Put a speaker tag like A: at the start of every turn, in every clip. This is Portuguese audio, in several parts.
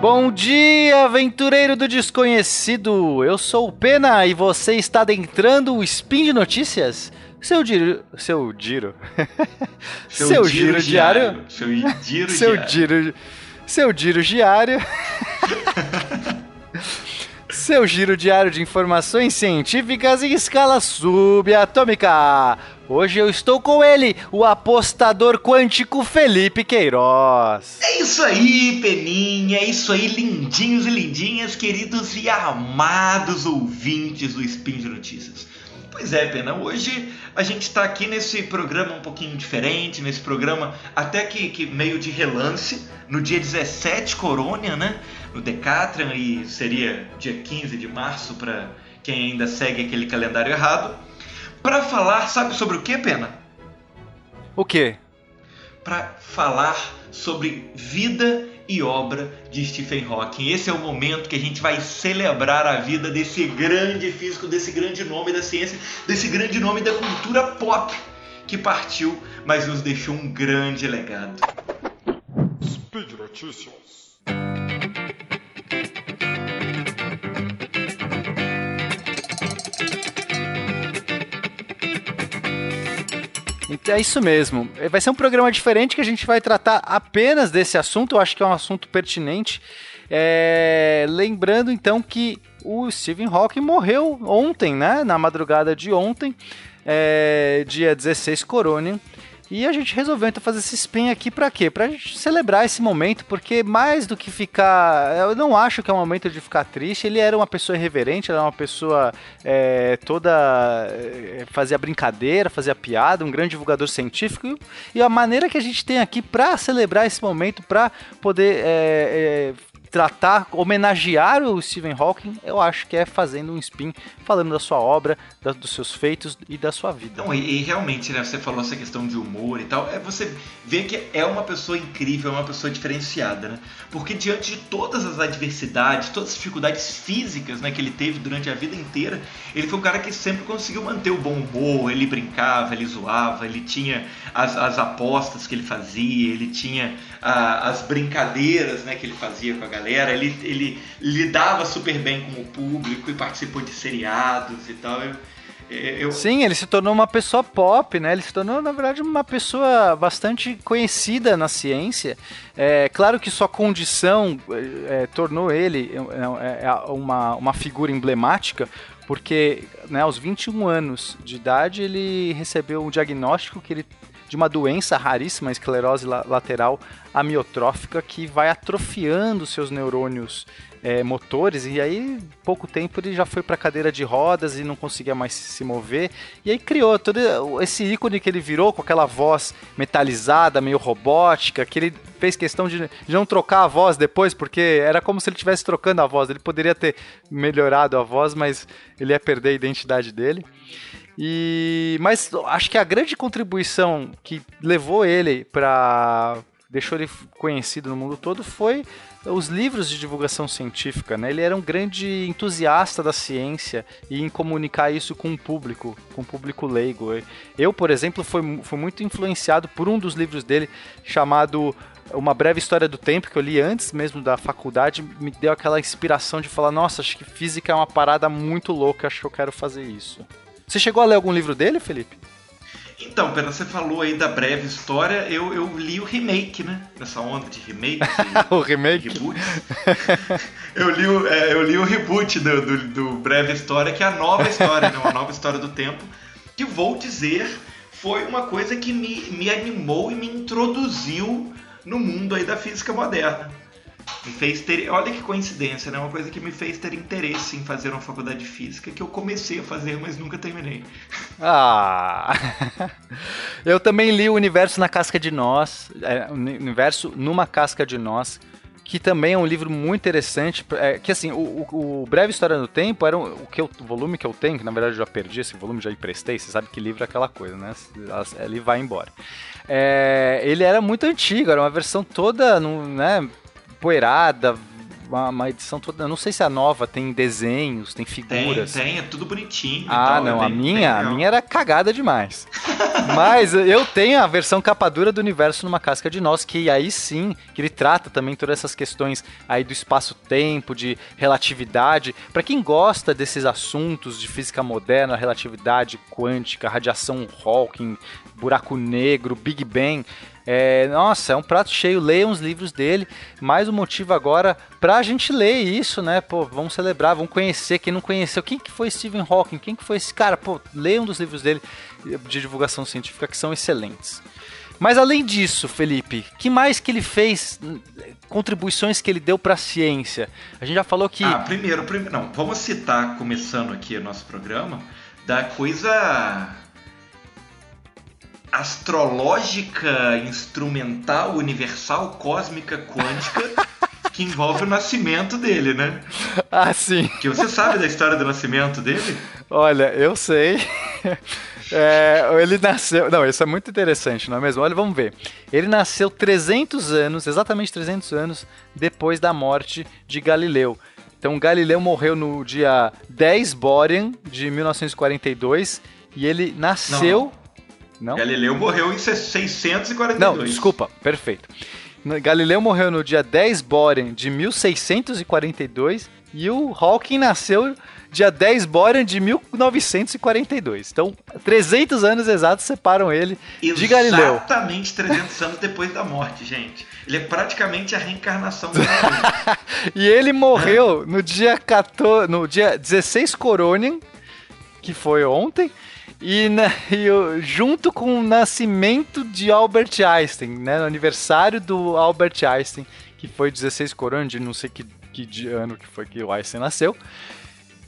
A: Bom dia, aventureiro do desconhecido! Eu sou o Pena e você está adentrando o Spin de Notícias? Seu giro. Seu giro.
B: Seu, seu giro, giro diário. diário. Seu
A: giro seu diário. Giro, seu giro diário. seu giro diário de informações científicas em escala subatômica. Hoje eu estou com ele, o apostador quântico Felipe Queiroz.
B: É isso aí, Peninha, é isso aí, lindinhos e lindinhas, queridos e amados ouvintes do Spin de Notícias. Pois é, Pena, hoje a gente está aqui nesse programa um pouquinho diferente, nesse programa até que, que meio de relance, no dia 17 Corônia, né? No Decatran, e seria dia 15 de março para quem ainda segue aquele calendário errado para falar, sabe sobre o que, Pena?
A: O que?
B: Para falar sobre vida e obra de Stephen Hawking. Esse é o momento que a gente vai celebrar a vida desse grande físico, desse grande nome da ciência, desse grande nome da cultura pop que partiu, mas nos deixou um grande legado. Speed Notícias.
A: É isso mesmo. Vai ser um programa diferente que a gente vai tratar apenas desse assunto. Eu acho que é um assunto pertinente. É... Lembrando então que o Stephen Hawking morreu ontem, né? Na madrugada de ontem, é... dia 16 Coronian. E a gente resolveu então fazer esse spin aqui para quê? Pra gente celebrar esse momento, porque mais do que ficar. Eu não acho que é um momento de ficar triste. Ele era uma pessoa irreverente, era uma pessoa é, toda. É, fazia brincadeira, fazia piada, um grande divulgador científico. E a maneira que a gente tem aqui para celebrar esse momento, para poder é, é tratar, homenagear o Stephen Hawking, eu acho que é fazendo um spin, falando da sua obra, da, dos seus feitos e da sua vida.
B: Não, e, e, realmente, né, você falou essa questão de humor e tal, é você vê que é uma pessoa incrível, é uma pessoa diferenciada, né? Porque diante de todas as adversidades, todas as dificuldades físicas né, que ele teve durante a vida inteira, ele foi um cara que sempre conseguiu manter o bom humor, ele brincava, ele zoava, ele tinha as, as apostas que ele fazia, ele tinha a, as brincadeiras né, que ele fazia com a galera, ele, ele lidava super bem com o público e participou de seriados e tal. Eu,
A: eu... Sim, ele se tornou uma pessoa pop, né? Ele se tornou, na verdade, uma pessoa bastante conhecida na ciência. É claro que sua condição é, tornou ele é, é, uma, uma figura emblemática, porque né, aos 21 anos de idade ele recebeu um diagnóstico que ele de uma doença raríssima, esclerose lateral amiotrófica, que vai atrofiando seus neurônios é, motores, e aí, pouco tempo, ele já foi para cadeira de rodas e não conseguia mais se mover. E aí criou todo esse ícone que ele virou com aquela voz metalizada, meio robótica, que ele fez questão de, não trocar a voz depois, porque era como se ele estivesse trocando a voz. Ele poderia ter melhorado a voz, mas ele ia perder a identidade dele. E mas acho que a grande contribuição que levou ele para deixou ele conhecido no mundo todo foi os livros de divulgação científica, né? Ele era um grande entusiasta da ciência e em comunicar isso com o público, com o público leigo. Eu, por exemplo, fui, fui muito influenciado por um dos livros dele chamado uma breve história do tempo que eu li antes mesmo da faculdade me deu aquela inspiração de falar nossa acho que física é uma parada muito louca acho que eu quero fazer isso você chegou a ler algum livro dele, Felipe?
B: Então, Pena, você falou aí da breve história, eu, eu li o remake, né? Nessa onda de remake.
A: O remake?
B: Reboot. eu, li o, é, eu li o reboot do, do, do, Breve História, que é a nova história, né? Uma nova história do tempo, que vou dizer foi uma coisa que me, me animou e me introduziu no mundo aí da física moderna. Me fez ter, olha que coincidência, né? Uma coisa que me fez ter interesse em fazer uma faculdade de física que eu comecei a fazer, mas nunca terminei.
A: Ah! eu também li o Universo na Casca de Nós, é, Universo numa Casca de Nós, que também é um livro muito interessante, é, que assim, o, o, Breve História do Tempo era o, que eu, o volume que eu tenho, que na verdade eu já perdi esse volume, já emprestei, você sabe que livro é aquela coisa, né? Ele vai embora. É, ele era muito antigo, era uma versão toda, né, poeirada, uma, uma, edição toda. Eu não sei se a nova tem desenhos, tem figuras.
B: Tem, tem, é tudo bonitinho.
A: Ah,
B: tal,
A: não,
B: é
A: a minha,
B: bem
A: a minha era cagada demais. Mas eu tenho a versão capa dura do universo numa casca de nós, que aí sim, que ele trata também todas essas questões aí do espaço-tempo, de relatividade. Para quem gosta desses assuntos de física moderna, relatividade quântica, radiação Hawking, buraco negro, Big Bang, é, nossa, é um prato cheio. Leiam os livros dele. Mais um motivo agora pra gente ler isso, né? Pô, vamos celebrar, vamos conhecer. Quem não conheceu, quem que foi Stephen Hawking? Quem que foi esse cara? Pô, leiam dos livros dele de divulgação científica que são excelentes. Mas além disso, Felipe, que mais que ele fez? Contribuições que ele deu para a ciência? A gente já falou que.
B: Ah, primeiro, primeiro, não, vamos citar, começando aqui o nosso programa, da coisa astrológica, instrumental, universal, cósmica, quântica. que envolve o nascimento dele, né?
A: Ah, sim.
B: Que você sabe da história do nascimento dele?
A: Olha, eu sei. É, ele nasceu. Não, isso é muito interessante, não é mesmo? Olha, vamos ver. Ele nasceu 300 anos, exatamente 300 anos depois da morte de Galileu. Então, Galileu morreu no dia 10 Borean de 1942 e ele nasceu.
B: Não? Não? Galileu morreu em 642.
A: Não, desculpa, perfeito. Galileu morreu no dia 10 Borean de 1642 e o Hawking nasceu dia 10 Borean de 1942. Então, 300 anos exatos separam ele de Galileu.
B: Exatamente 300 anos depois da morte, gente. Ele é praticamente a reencarnação do
A: E ele morreu no dia 14, no dia 16 Coronian, que foi ontem, e, na, e junto com o nascimento de Albert Einstein, né, no aniversário do Albert Einstein, que foi 16 Coronian, de não sei que, que ano que foi que o Einstein nasceu.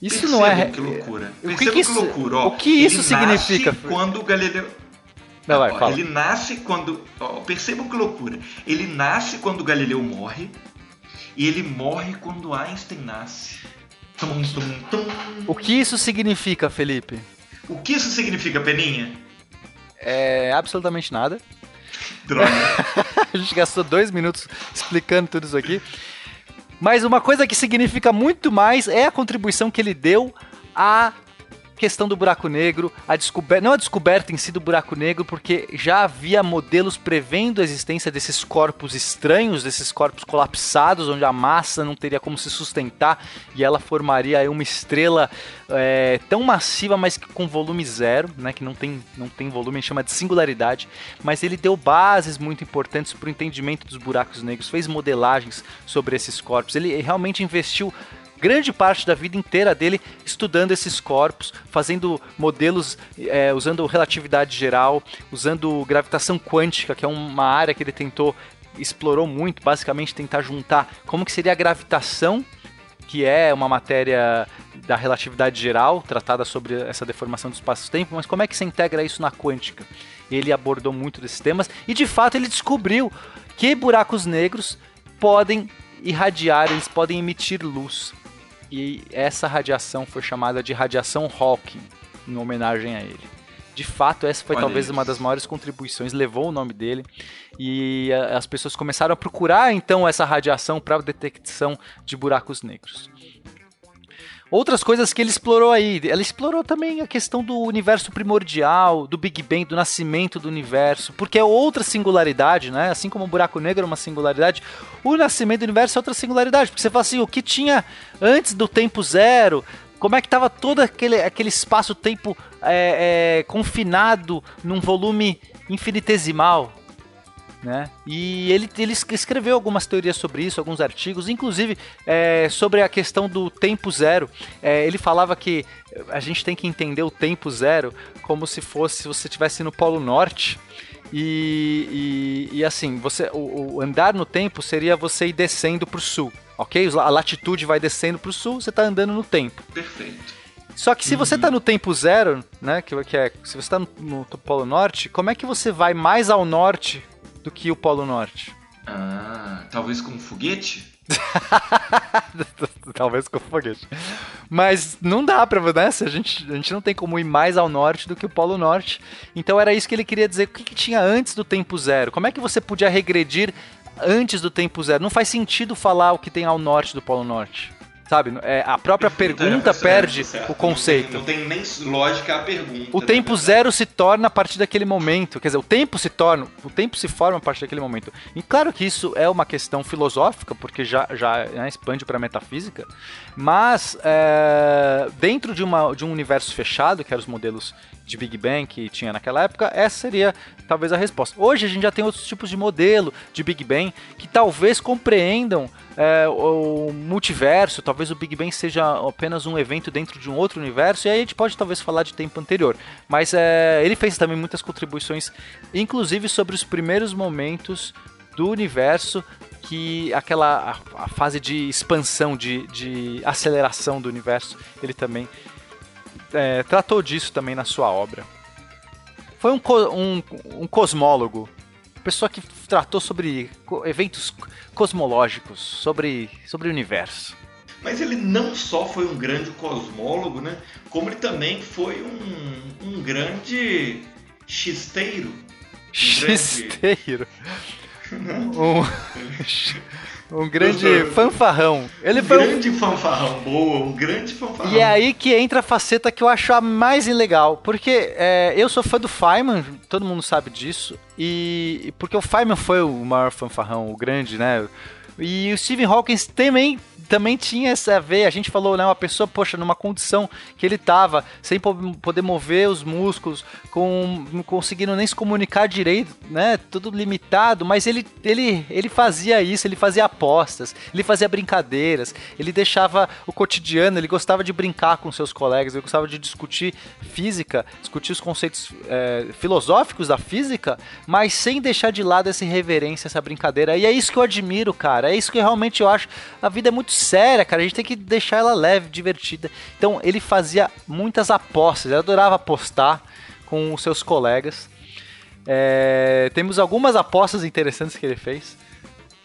B: Isso Percebam não é. Que loucura.
A: O que, que, isso, loucura. Ó, o que isso significa?
B: Quando o Galileu.
A: Não, vai, fala.
B: Ele nasce quando. Ó, percebam que loucura. Ele nasce quando o Galileu morre. E ele morre quando Einstein nasce. Tum, tum, tum.
A: O que isso significa, Felipe?
B: O que isso significa, Peninha?
A: É absolutamente nada.
B: Droga.
A: a gente gastou dois minutos explicando tudo isso aqui. Mas uma coisa que significa muito mais é a contribuição que ele deu à questão do buraco negro, a descoberta, não a descoberta em si do buraco negro, porque já havia modelos prevendo a existência desses corpos estranhos, desses corpos colapsados, onde a massa não teria como se sustentar e ela formaria uma estrela é, tão massiva, mas com volume zero, né, que não tem, não tem volume, a gente chama de singularidade, mas ele deu bases muito importantes para o entendimento dos buracos negros, fez modelagens sobre esses corpos, ele realmente investiu grande parte da vida inteira dele estudando esses corpos, fazendo modelos é, usando relatividade geral, usando gravitação quântica, que é uma área que ele tentou explorou muito, basicamente tentar juntar como que seria a gravitação que é uma matéria da relatividade geral, tratada sobre essa deformação do espaço-tempo, mas como é que se integra isso na quântica? Ele abordou muito desses temas e de fato ele descobriu que buracos negros podem irradiar, eles podem emitir luz e essa radiação foi chamada de radiação Hawking, em homenagem a ele. De fato, essa foi Olha talvez isso. uma das maiores contribuições, levou o nome dele, e as pessoas começaram a procurar então essa radiação para detecção de buracos negros. Outras coisas que ele explorou aí, ela explorou também a questão do universo primordial, do Big Bang, do nascimento do universo, porque é outra singularidade, né? Assim como o buraco negro é uma singularidade, o nascimento do universo é outra singularidade, porque você fala assim, o que tinha antes do tempo zero, como é que estava todo aquele, aquele espaço-tempo é, é, confinado num volume infinitesimal, né? E ele, ele escreveu algumas teorias sobre isso, alguns artigos, inclusive é, sobre a questão do tempo zero. É, ele falava que a gente tem que entender o tempo zero como se fosse se você estivesse no Polo Norte. E, e, e assim, você, o, o, andar no tempo seria você ir descendo para o sul, ok? A latitude vai descendo para o sul, você está andando no tempo.
B: Perfeito.
A: Só que se uhum. você está no tempo zero, né, que, que é, se você está no, no Polo Norte, como é que você vai mais ao norte do que o Polo Norte.
B: Ah, talvez com um foguete?
A: talvez com foguete. Mas não dá pra, né? A gente, a gente não tem como ir mais ao norte do que o Polo Norte. Então era isso que ele queria dizer. O que, que tinha antes do tempo zero? Como é que você podia regredir antes do tempo zero. Não faz sentido falar o que tem ao norte do Polo Norte. Sabe? É, a própria pergunta perde certo. o conceito.
B: Não tem, não tem, nem lógica a pergunta.
A: O né? tempo zero se torna a partir daquele momento. Quer dizer, o tempo se torna. O tempo se forma a partir daquele momento. E claro que isso é uma questão filosófica, porque já, já né, expande para a metafísica. Mas é, dentro de, uma, de um universo fechado, que eram os modelos de Big Bang que tinha naquela época, essa seria talvez a resposta. Hoje a gente já tem outros tipos de modelo de Big Bang que talvez compreendam é, o multiverso, talvez o Big Bang seja apenas um evento dentro de um outro universo, e aí a gente pode talvez falar de tempo anterior. Mas é, ele fez também muitas contribuições, inclusive sobre os primeiros momentos do universo que aquela a, a fase de expansão, de, de aceleração do universo, ele também é, tratou disso também na sua obra. Foi um, um, um cosmólogo, pessoa que tratou sobre eventos cosmológicos, sobre, sobre o universo.
B: Mas ele não só foi um grande cosmólogo, né? Como ele também foi um, um grande xisteiro. Um
A: xisteiro. Grande... Um... Um grande fanfarrão.
B: Ele um grande um... fanfarrão, boa, um grande fanfarrão.
A: E é aí que entra a faceta que eu acho a mais ilegal. Porque é, eu sou fã do Feynman, todo mundo sabe disso. E porque o Feynman foi o maior fanfarrão, o grande, né? E o Stephen Hawking também também tinha essa veia. A gente falou, né? Uma pessoa, poxa, numa condição que ele tava, sem poder mover os músculos, com, não conseguindo nem se comunicar direito, né? Tudo limitado, mas ele, ele, ele fazia isso, ele fazia apostas, ele fazia brincadeiras, ele deixava o cotidiano, ele gostava de brincar com seus colegas, ele gostava de discutir física, discutir os conceitos é, filosóficos da física, mas sem deixar de lado essa irreverência, essa brincadeira. E é isso que eu admiro, cara. É isso que realmente eu acho. A vida é muito séria, cara. A gente tem que deixar ela leve, divertida. Então ele fazia muitas apostas, ele adorava apostar com os seus colegas. É, temos algumas apostas interessantes que ele fez.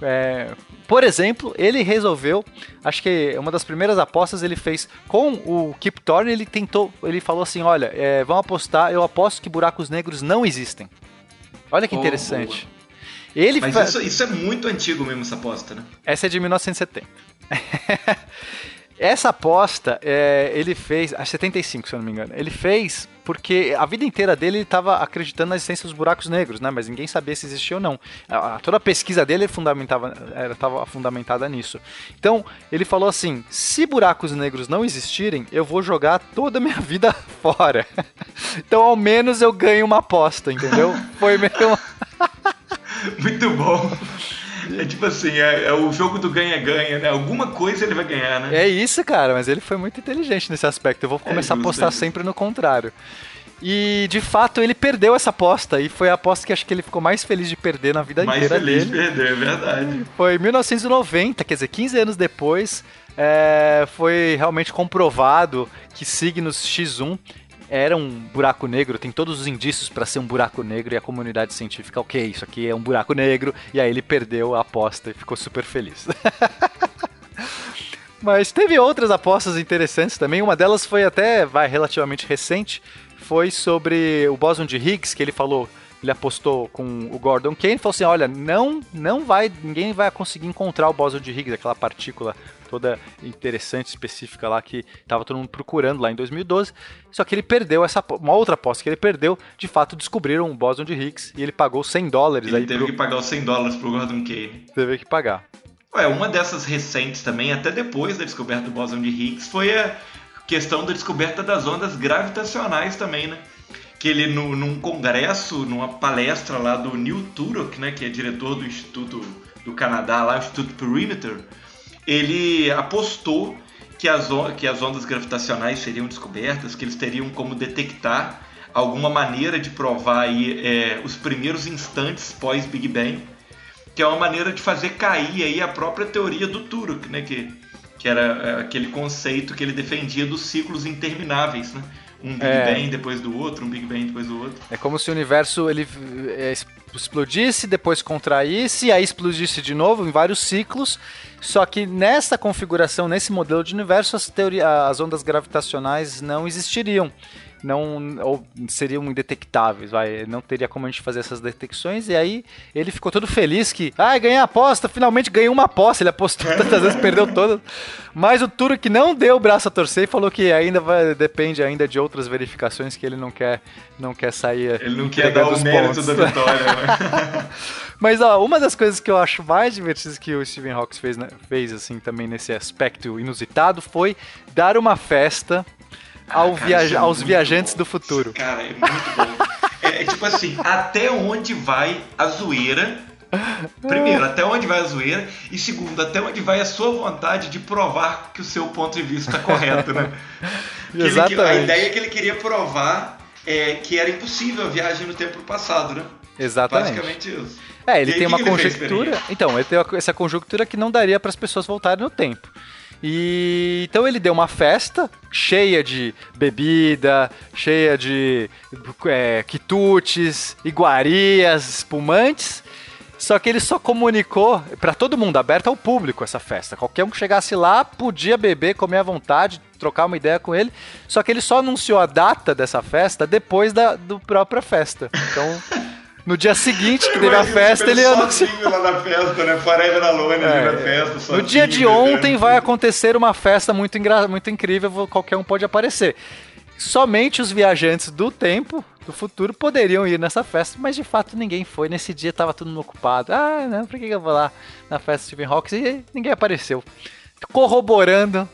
A: É, por exemplo, ele resolveu, acho que uma das primeiras apostas ele fez com o Kip Thorne, ele tentou, ele falou assim, olha, é, vamos apostar, eu aposto que buracos negros não existem. Olha que oh, interessante.
B: Ele Mas fa... isso, isso, é muito antigo mesmo, essa aposta, né?
A: Essa é de 1970. Essa aposta é, ele fez, a 75 se eu não me engano, ele fez porque a vida inteira dele ele estava acreditando na existência dos buracos negros, né? Mas ninguém sabia se existia ou não. A, toda a pesquisa dele estava fundamentada nisso. Então ele falou assim: se buracos negros não existirem, eu vou jogar toda a minha vida fora. então ao menos eu ganho uma aposta, entendeu? Foi meio
B: Muito bom. É tipo assim, é, é o jogo do ganha-ganha, né? Alguma coisa ele vai ganhar, né?
A: É isso, cara, mas ele foi muito inteligente nesse aspecto. Eu vou é começar é justo, a apostar é sempre no contrário. E de fato ele perdeu essa aposta e foi a aposta que acho que ele ficou mais feliz de perder na vida mais inteira dele. Mais
B: feliz de perder, é verdade.
A: Foi em 1990, quer dizer, 15 anos depois, é, foi realmente comprovado que signos X1 era um buraco negro, tem todos os indícios para ser um buraco negro e a comunidade científica, ok, isso aqui é um buraco negro, e aí ele perdeu a aposta e ficou super feliz. Mas teve outras apostas interessantes também, uma delas foi até vai relativamente recente, foi sobre o bóson de Higgs, que ele falou ele apostou com o Gordon Kane, falou assim, olha, não, não vai, ninguém vai conseguir encontrar o bóson de Higgs, aquela partícula toda interessante, específica lá, que estava todo mundo procurando lá em 2012. Só que ele perdeu essa uma outra aposta que ele perdeu. De fato, descobriram o bóson de Higgs e ele pagou 100 dólares.
B: Ele teve pro... que pagar os 100 dólares pro Gordon Kane.
A: Teve que pagar.
B: Ué, uma dessas recentes também, até depois da descoberta do bóson de Higgs, foi a questão da descoberta das ondas gravitacionais também, né? Que ele, no, num congresso, numa palestra lá do Neil Turok, né, que é diretor do Instituto do Canadá, lá, o Instituto Perimeter, ele apostou que as, que as ondas gravitacionais seriam descobertas, que eles teriam como detectar alguma maneira de provar aí, é, os primeiros instantes pós-Big Bang, que é uma maneira de fazer cair aí a própria teoria do Turok, né, que, que era é, aquele conceito que ele defendia dos ciclos intermináveis, né? um Big é. Bang depois do outro, um Big Bang depois do outro.
A: É como se o universo ele é, explodisse, depois contraísse, aí explodisse de novo em vários ciclos. Só que nessa configuração, nesse modelo de universo, as, as ondas gravitacionais não existiriam. Não ou seriam indetectáveis, vai, não teria como a gente fazer essas detecções. E aí ele ficou todo feliz que, ah, ganhei a aposta, finalmente ganhei uma aposta. Ele apostou tantas vezes, perdeu todas. Mas o Turek não deu o braço a torcer e falou que ainda vai, depende ainda de outras verificações que ele não quer, não quer sair.
B: Ele não quer dar o mérito pontos. da vitória.
A: Né? Mas ó, uma das coisas que eu acho mais divertidas que o Steven Hawks fez, né, fez assim também nesse aspecto inusitado foi dar uma festa ao ah, cara, viaja é aos viajantes bom. do futuro.
B: Cara, é muito bom. é, é tipo assim, até onde vai a zoeira Primeiro, até onde vai a zoeira? E segundo, até onde vai a sua vontade de provar que o seu ponto de vista está correto, né?
A: Exatamente.
B: Ele, a ideia é que ele queria provar é, que era impossível a viagem no tempo passado, né?
A: Exatamente.
B: Basicamente isso.
A: É, ele tem uma conjectura. Então, ele tem essa conjectura que não daria para as pessoas voltarem no tempo. E então ele deu uma festa cheia de bebida, cheia de é, quitutes, iguarias, espumantes. Só que ele só comunicou para todo mundo, aberto ao público essa festa. Qualquer um que chegasse lá podia beber, comer à vontade, trocar uma ideia com ele. Só que ele só anunciou a data dessa festa depois da do própria festa. Então No dia seguinte que teve a festa, ele
B: anunciou. lá na festa, né? Forever Alone é, na festa. Sozinho,
A: no dia de ontem vai acontecer uma festa muito, ingra... muito incrível, qualquer um pode aparecer. Somente os viajantes do tempo, do futuro, poderiam ir nessa festa, mas de fato ninguém foi. Nesse dia tava todo mundo ocupado. Ah, não, por que eu vou lá na festa de Stephen Hawking? E ninguém apareceu. Corroborando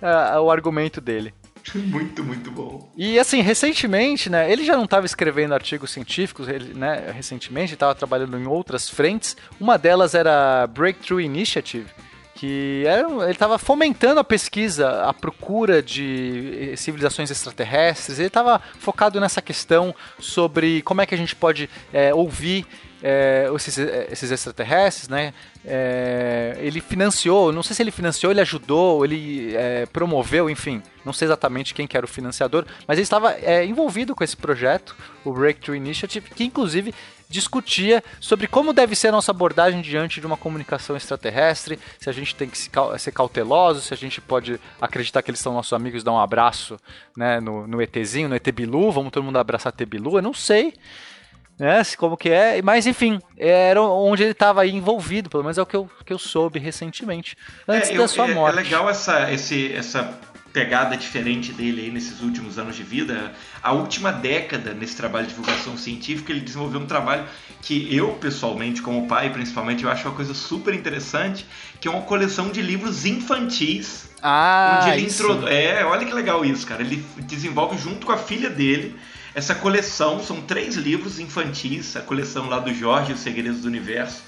A: uh, o argumento dele.
B: Muito, muito bom.
A: E assim, recentemente, né, ele já não estava escrevendo artigos científicos, ele, né, recentemente estava trabalhando em outras frentes. Uma delas era Breakthrough Initiative, que era, ele estava fomentando a pesquisa, a procura de civilizações extraterrestres. Ele estava focado nessa questão sobre como é que a gente pode é, ouvir é, esses, esses, extraterrestres, né? É, ele financiou, não sei se ele financiou, ele ajudou, ele é, promoveu, enfim, não sei exatamente quem que era o financiador, mas ele estava é, envolvido com esse projeto, o Breakthrough Initiative, que inclusive discutia sobre como deve ser a nossa abordagem diante de uma comunicação extraterrestre, se a gente tem que ser cauteloso, se a gente pode acreditar que eles são nossos amigos, dar um abraço né, no, no ETzinho, no ET Bilu, vamos todo mundo abraçar ET Bilu, eu não sei né? Como que é, mas enfim, era onde ele estava envolvido, pelo menos é o que eu, que eu soube recentemente, antes é, eu, da sua
B: é,
A: morte.
B: É legal essa, esse, essa pegada diferente dele aí nesses últimos anos de vida. A última década nesse trabalho de divulgação científica, ele desenvolveu um trabalho que eu, pessoalmente, como pai, principalmente, eu acho uma coisa super interessante, que é uma coleção de livros infantis.
A: Ah,
B: onde ele introdu... É, olha que legal isso, cara. Ele desenvolve junto com a filha dele essa coleção são três livros infantis, a coleção lá do Jorge, Os Segredos do Universo,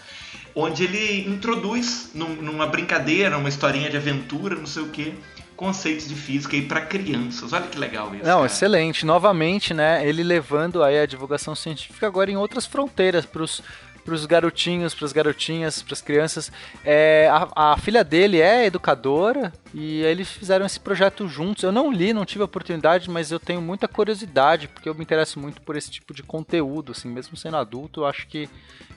B: onde ele introduz num, numa brincadeira, uma historinha de aventura, não sei o que, conceitos de física aí para crianças. Olha que legal isso.
A: Não,
B: cara.
A: excelente. Novamente, né, ele levando aí a divulgação científica agora em outras fronteiras para os para os garotinhos, para as garotinhas, para as crianças. É, a, a, filha dele é educadora e eles fizeram esse projeto juntos. Eu não li, não tive a oportunidade, mas eu tenho muita curiosidade porque eu me interesso muito por esse tipo de conteúdo, assim, mesmo sendo adulto, eu acho que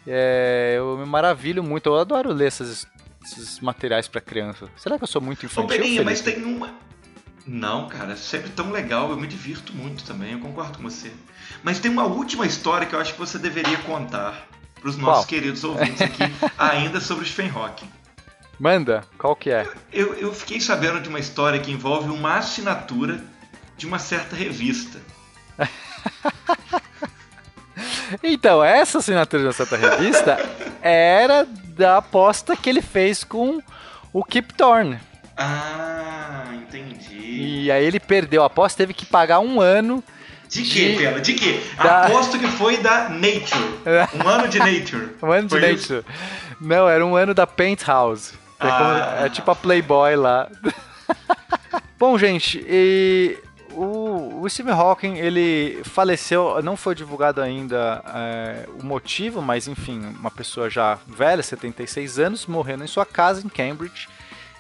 A: é, eu me maravilho muito. Eu adoro ler essas, esses materiais para criança. Será que eu sou muito infantil? Ô,
B: Beninha, mas tem uma. Não, cara, é sempre tão legal, eu me divirto muito também, eu concordo com você. Mas tem uma última história que eu acho que você deveria contar para os nossos queridos ouvintes aqui, ainda sobre o Stephen Hawking.
A: Manda, qual que é?
B: Eu, eu fiquei sabendo de uma história que envolve uma assinatura de uma certa revista.
A: então, essa assinatura de uma certa revista era da aposta que ele fez com o Kip Thorne.
B: Ah, entendi.
A: E aí ele perdeu a aposta, teve que pagar um ano
B: de quê, Pela? De quê? Da... Aposto que foi da Nature. Um ano de Nature.
A: um ano de Nature. Isso? Não, era um ano da Penthouse. É, ah. como, é tipo a Playboy lá. Bom, gente, e o, o Stephen Hawking, ele faleceu, não foi divulgado ainda é, o motivo, mas enfim, uma pessoa já velha, 76 anos, morrendo em sua casa em Cambridge.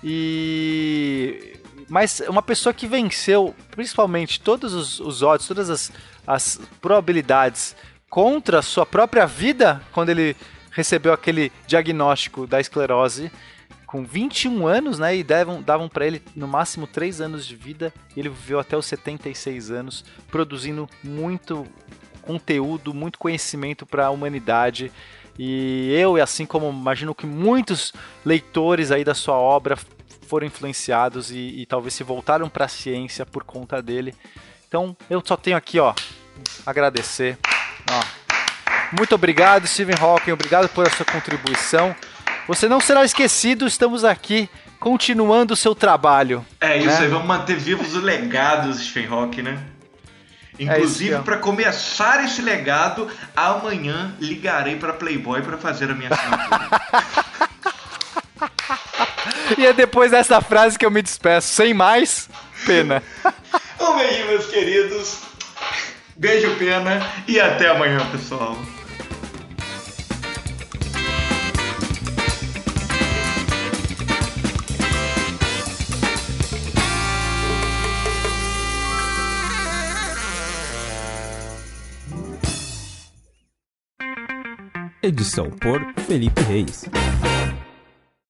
A: E mas uma pessoa que venceu principalmente todos os, os odds, todas as, as probabilidades contra a sua própria vida quando ele recebeu aquele diagnóstico da esclerose com 21 anos, né? E davam, davam para ele no máximo 3 anos de vida. Ele viveu até os 76 anos, produzindo muito conteúdo, muito conhecimento para a humanidade. E eu, assim como imagino que muitos leitores aí da sua obra foram influenciados e, e talvez se voltaram para a ciência por conta dele. Então, eu só tenho aqui, ó, agradecer. Ó. Muito obrigado, Stephen Hawking, obrigado por sua contribuição. Você não será esquecido, estamos aqui continuando o seu trabalho.
B: É isso né? aí, vamos manter vivos o legado do Stephen Hawking, né? Inclusive, é para começar esse legado, amanhã ligarei para Playboy para fazer a minha assinatura.
A: e é depois dessa frase que eu me despeço. Sem mais, pena.
B: um beijinho, meus queridos. Beijo, pena. E até amanhã, pessoal.
C: Edição por Felipe Reis.